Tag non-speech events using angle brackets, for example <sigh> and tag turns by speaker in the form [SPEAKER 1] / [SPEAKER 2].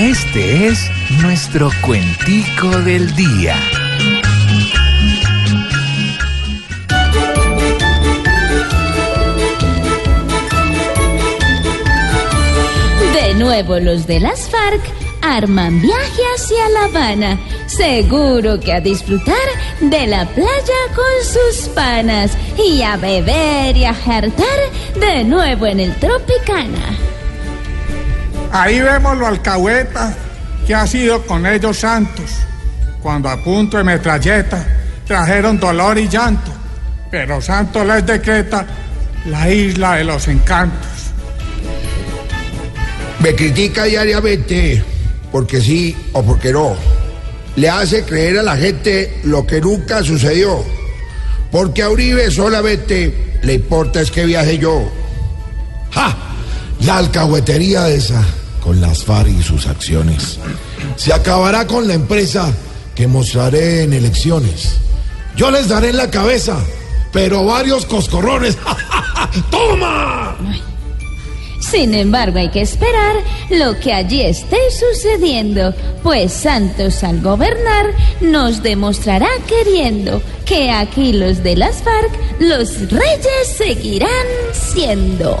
[SPEAKER 1] Este es nuestro cuentico del día.
[SPEAKER 2] De nuevo los de las FARC arman viaje hacia La Habana, seguro que a disfrutar de la playa con sus panas y a beber y a jartar de nuevo en el Tropicana.
[SPEAKER 3] Ahí vemos los alcahuetas que ha sido con ellos santos, cuando a punto de metralleta trajeron dolor y llanto, pero santo les decreta la isla de los encantos.
[SPEAKER 4] Me critica diariamente porque sí o porque no. Le hace creer a la gente lo que nunca sucedió. Porque a Uribe solamente le importa es que viaje yo. ¡Ja! La alcahuetería esa con las FARC y sus acciones. Se acabará con la empresa que mostraré en elecciones. Yo les daré en la cabeza, pero varios coscorrones. <laughs> ¡Toma!
[SPEAKER 2] Sin embargo, hay que esperar lo que allí esté sucediendo, pues Santos al gobernar nos demostrará queriendo que aquí los de las FARC los reyes seguirán siendo.